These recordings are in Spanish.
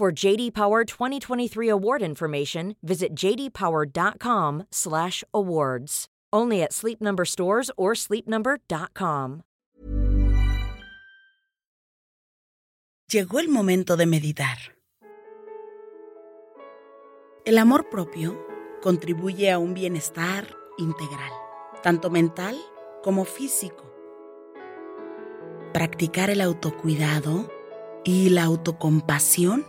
For JD Power 2023 award information, visit jdpower.com/awards. Only at Sleep Number stores or sleepnumber.com. Llegó el momento de meditar. El amor propio contribuye a un bienestar integral, tanto mental como físico. Practicar el autocuidado y la autocompasión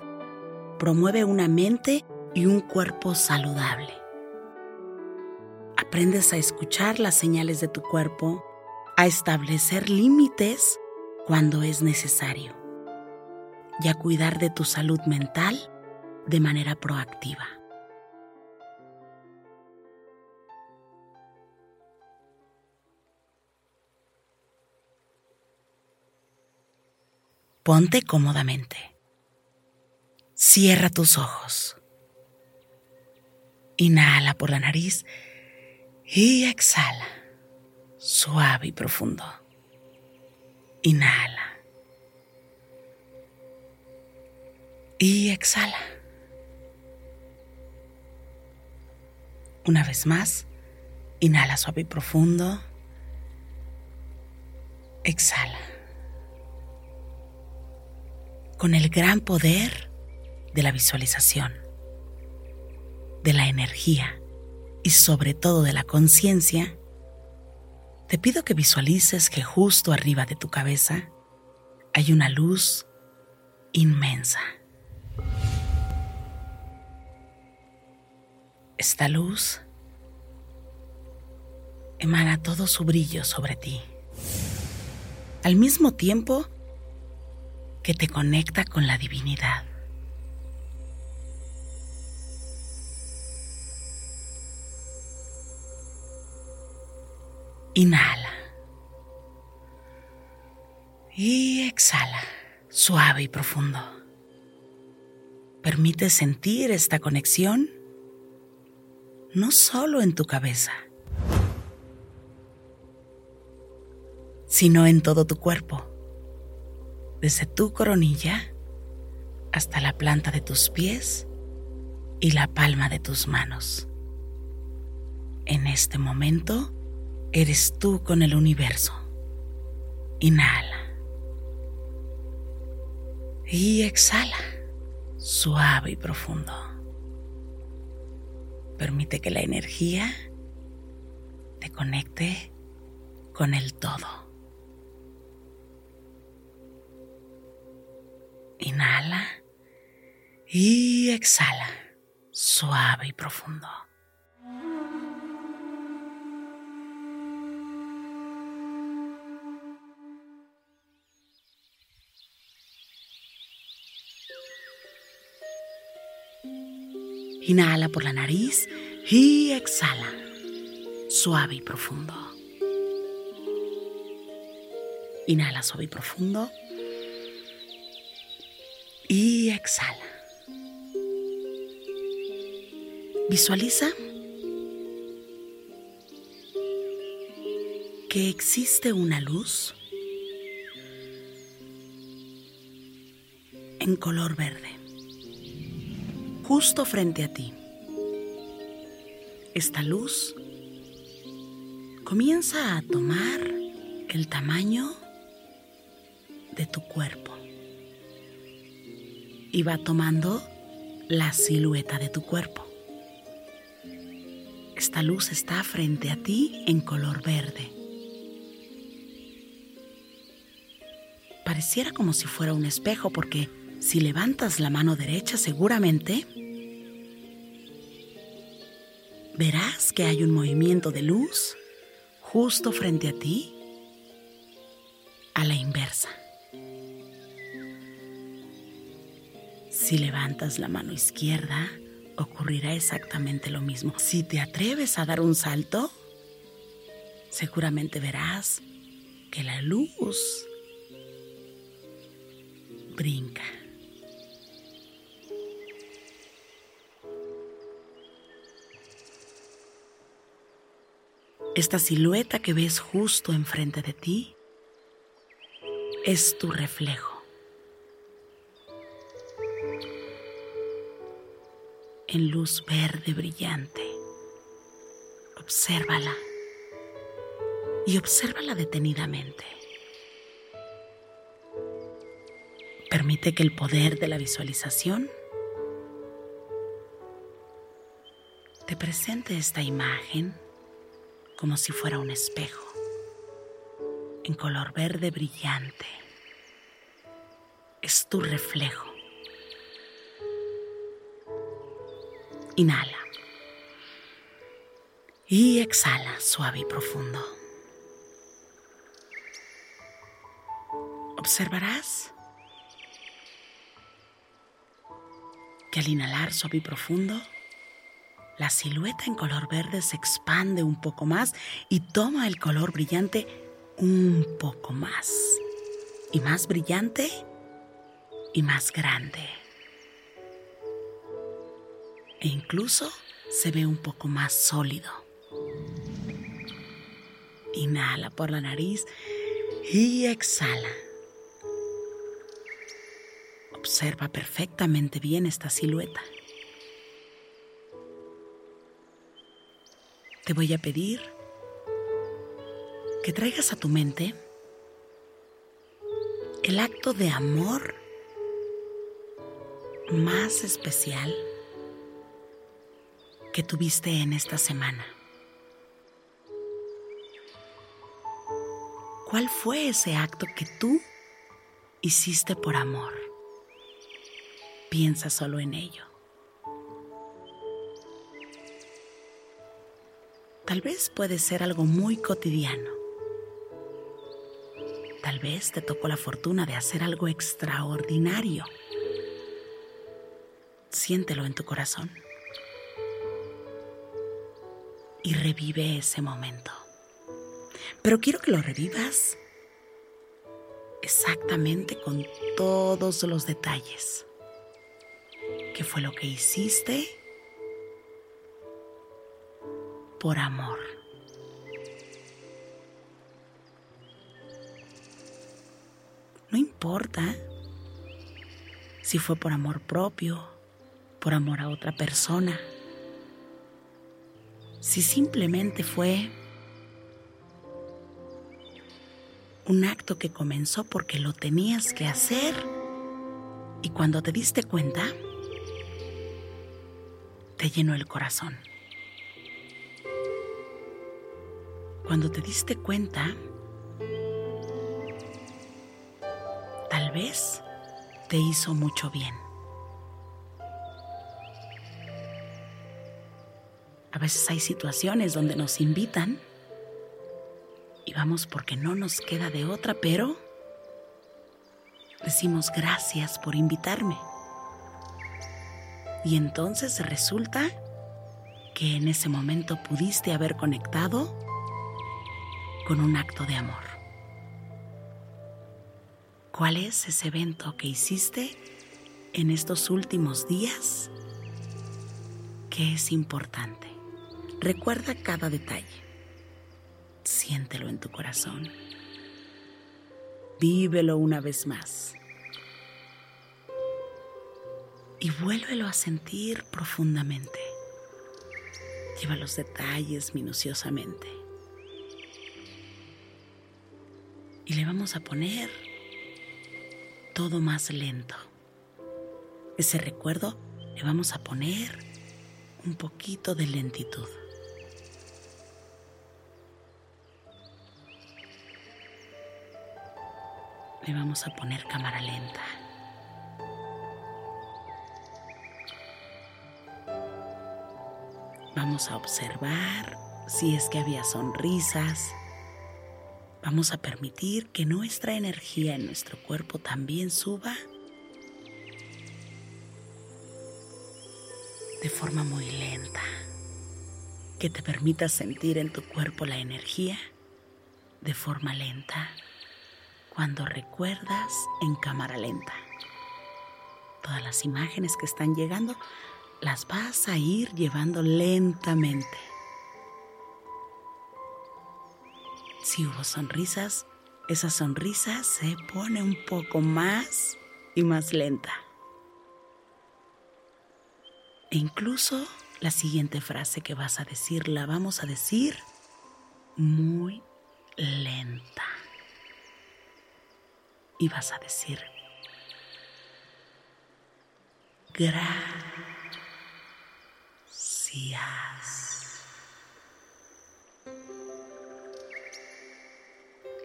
promueve una mente y un cuerpo saludable. Aprendes a escuchar las señales de tu cuerpo, a establecer límites cuando es necesario y a cuidar de tu salud mental de manera proactiva. Ponte cómodamente. Cierra tus ojos. Inhala por la nariz y exhala, suave y profundo. Inhala. Y exhala. Una vez más, inhala suave y profundo. Exhala. Con el gran poder de la visualización, de la energía y sobre todo de la conciencia, te pido que visualices que justo arriba de tu cabeza hay una luz inmensa. Esta luz emana todo su brillo sobre ti, al mismo tiempo que te conecta con la divinidad. Inhala. Y exhala, suave y profundo. Permite sentir esta conexión no solo en tu cabeza, sino en todo tu cuerpo, desde tu coronilla hasta la planta de tus pies y la palma de tus manos. En este momento, eres tú con el universo. Inhala. Y exhala, suave y profundo. Permite que la energía te conecte con el todo. Inhala y exhala, suave y profundo. Inhala por la nariz y exhala, suave y profundo. Inhala suave y profundo. Y exhala. Visualiza que existe una luz en color verde justo frente a ti. Esta luz comienza a tomar el tamaño de tu cuerpo y va tomando la silueta de tu cuerpo. Esta luz está frente a ti en color verde. Pareciera como si fuera un espejo porque si levantas la mano derecha seguramente verás que hay un movimiento de luz justo frente a ti a la inversa. Si levantas la mano izquierda, ocurrirá exactamente lo mismo. Si te atreves a dar un salto, seguramente verás que la luz brinca. Esta silueta que ves justo enfrente de ti es tu reflejo. En luz verde brillante. Obsérvala y obsérvala detenidamente. Permite que el poder de la visualización te presente esta imagen como si fuera un espejo, en color verde brillante. Es tu reflejo. Inhala. Y exhala suave y profundo. Observarás que al inhalar suave y profundo, la silueta en color verde se expande un poco más y toma el color brillante un poco más. Y más brillante y más grande. E incluso se ve un poco más sólido. Inhala por la nariz y exhala. Observa perfectamente bien esta silueta. Te voy a pedir que traigas a tu mente el acto de amor más especial que tuviste en esta semana. ¿Cuál fue ese acto que tú hiciste por amor? Piensa solo en ello. Tal vez puede ser algo muy cotidiano. Tal vez te tocó la fortuna de hacer algo extraordinario. Siéntelo en tu corazón. Y revive ese momento. Pero quiero que lo revivas exactamente con todos los detalles. ¿Qué fue lo que hiciste? Por amor. No importa si fue por amor propio, por amor a otra persona, si simplemente fue un acto que comenzó porque lo tenías que hacer y cuando te diste cuenta, te llenó el corazón. Cuando te diste cuenta, tal vez te hizo mucho bien. A veces hay situaciones donde nos invitan y vamos porque no nos queda de otra, pero decimos gracias por invitarme. Y entonces resulta que en ese momento pudiste haber conectado con un acto de amor. ¿Cuál es ese evento que hiciste en estos últimos días que es importante? Recuerda cada detalle. Siéntelo en tu corazón. Vívelo una vez más. Y vuélvelo a sentir profundamente. Lleva los detalles minuciosamente. Y le vamos a poner todo más lento. Ese recuerdo le vamos a poner un poquito de lentitud. Le vamos a poner cámara lenta. Vamos a observar si es que había sonrisas, Vamos a permitir que nuestra energía en nuestro cuerpo también suba de forma muy lenta, que te permita sentir en tu cuerpo la energía de forma lenta cuando recuerdas en cámara lenta. Todas las imágenes que están llegando las vas a ir llevando lentamente. Si hubo sonrisas, esa sonrisa se pone un poco más y más lenta. E incluso la siguiente frase que vas a decir la vamos a decir muy lenta. Y vas a decir, gracias.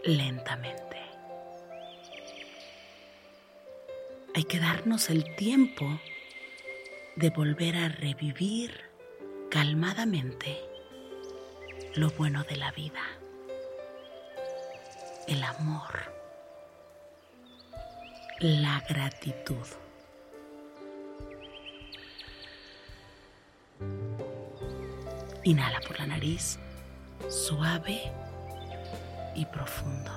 Lentamente. Hay que darnos el tiempo de volver a revivir calmadamente lo bueno de la vida, el amor, la gratitud. Inhala por la nariz, suave y profundo.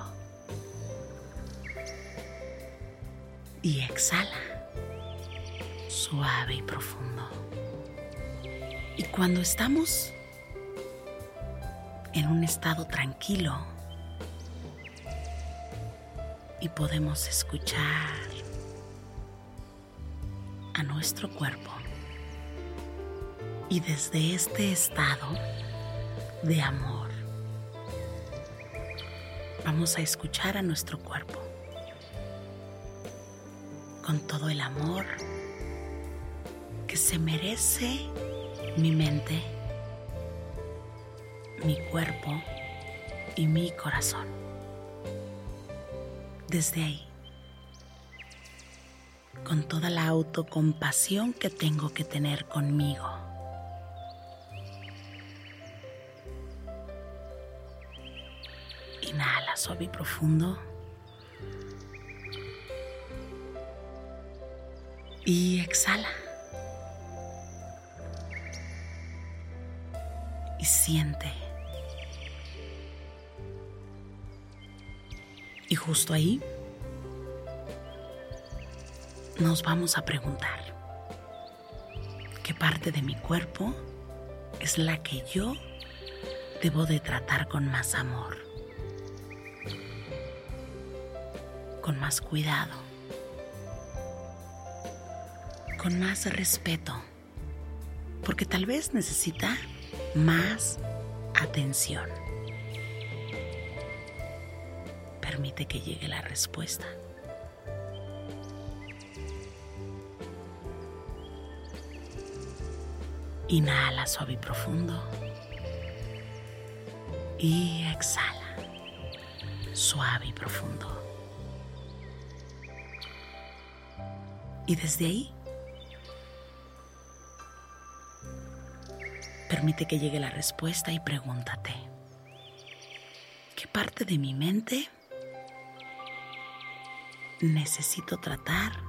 Y exhala suave y profundo. Y cuando estamos en un estado tranquilo y podemos escuchar a nuestro cuerpo y desde este estado de amor vamos a escuchar a nuestro cuerpo con todo el amor que se merece mi mente, mi cuerpo y mi corazón. Desde ahí, con toda la autocompasión que tengo que tener conmigo. Y profundo. Y exhala. y siente. Y justo ahí nos vamos a preguntar, ¿qué parte de mi cuerpo es la que yo debo de tratar con más amor, con más cuidado, con más respeto? Porque tal vez necesita más atención. Permite que llegue la respuesta. Inhala suave y profundo. Y exhala suave y profundo. Y desde ahí Permite que llegue la respuesta y pregúntate, ¿qué parte de mi mente necesito tratar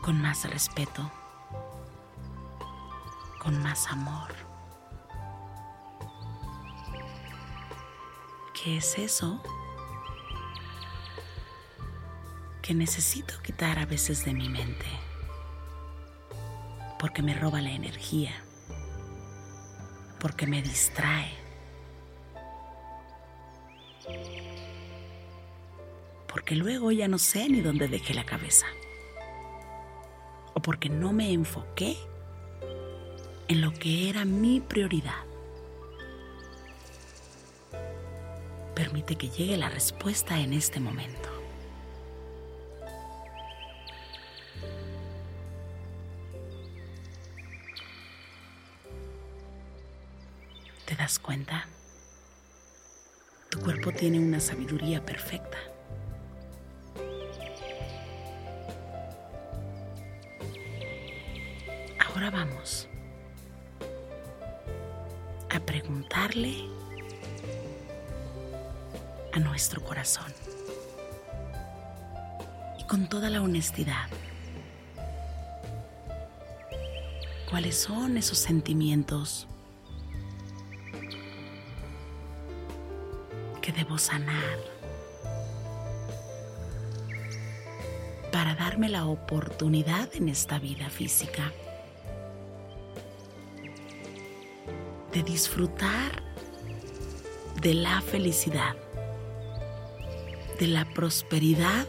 con más respeto, con más amor? ¿Qué es eso que necesito quitar a veces de mi mente? porque me roba la energía, porque me distrae, porque luego ya no sé ni dónde dejé la cabeza, o porque no me enfoqué en lo que era mi prioridad. Permite que llegue la respuesta en este momento. ¿Te das cuenta? Tu cuerpo tiene una sabiduría perfecta. Ahora vamos a preguntarle a nuestro corazón y con toda la honestidad cuáles son esos sentimientos debo sanar para darme la oportunidad en esta vida física de disfrutar de la felicidad, de la prosperidad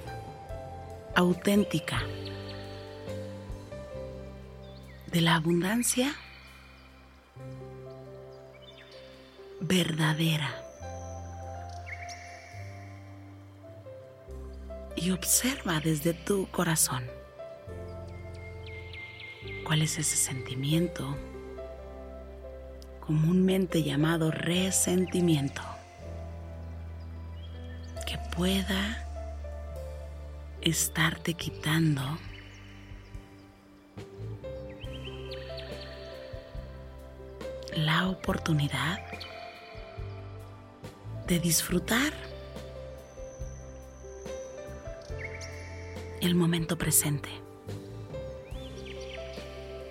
auténtica, de la abundancia verdadera. Y observa desde tu corazón cuál es ese sentimiento comúnmente llamado resentimiento que pueda estarte quitando la oportunidad de disfrutar el momento presente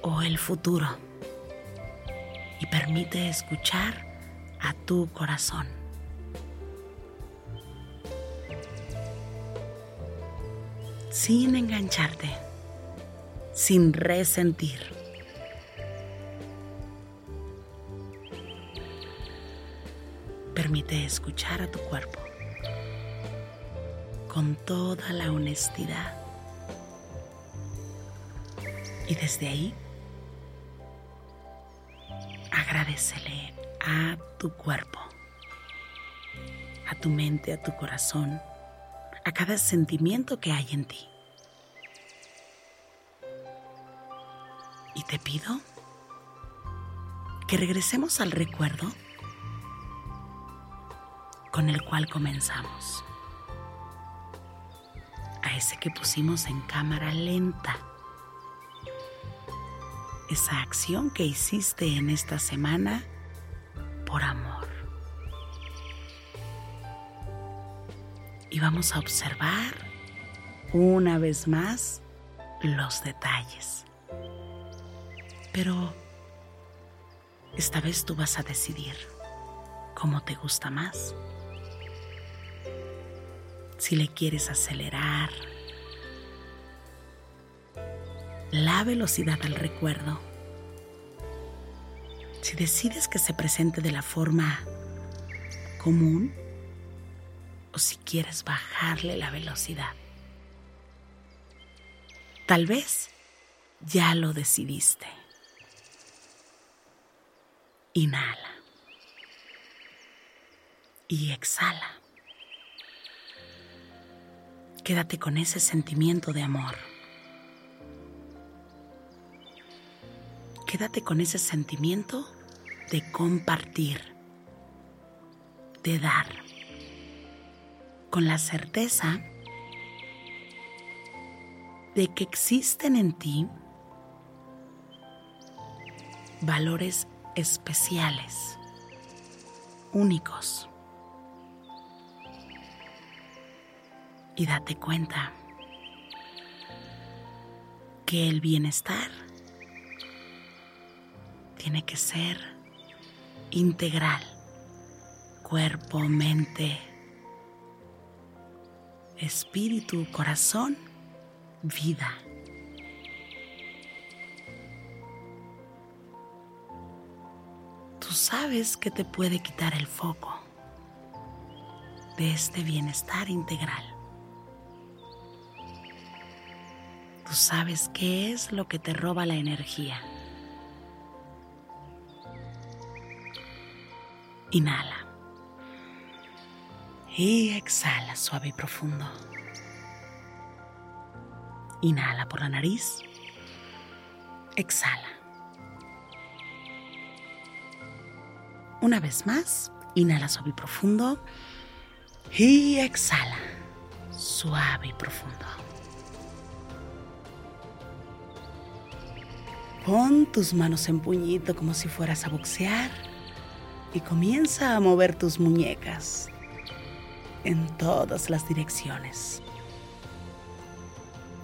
o el futuro y permite escuchar a tu corazón. Sin engancharte, sin resentir. Permite escuchar a tu cuerpo con toda la honestidad. Y desde ahí agradecele a tu cuerpo, a tu mente, a tu corazón, a cada sentimiento que hay en ti. Y te pido que regresemos al recuerdo con el cual comenzamos. A ese que pusimos en cámara lenta esa acción que hiciste en esta semana por amor. Y vamos a observar una vez más los detalles. Pero esta vez tú vas a decidir cómo te gusta más. Si le quieres acelerar, la velocidad al recuerdo. Si decides que se presente de la forma común o si quieres bajarle la velocidad. Tal vez ya lo decidiste. Inhala. Y exhala. Quédate con ese sentimiento de amor. Quédate con ese sentimiento de compartir, de dar, con la certeza de que existen en ti valores especiales, únicos. Y date cuenta que el bienestar tiene que ser integral, cuerpo, mente, espíritu, corazón, vida. Tú sabes que te puede quitar el foco de este bienestar integral. Tú sabes qué es lo que te roba la energía. Inhala. Y exhala suave y profundo. Inhala por la nariz. Exhala. Una vez más, inhala suave y profundo. Y exhala suave y profundo. Pon tus manos en puñito como si fueras a boxear y comienza a mover tus muñecas en todas las direcciones.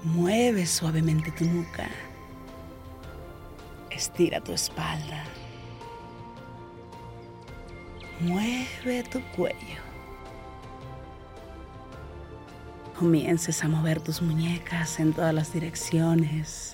Mueve suavemente tu nuca. Estira tu espalda. Mueve tu cuello. Comiences a mover tus muñecas en todas las direcciones.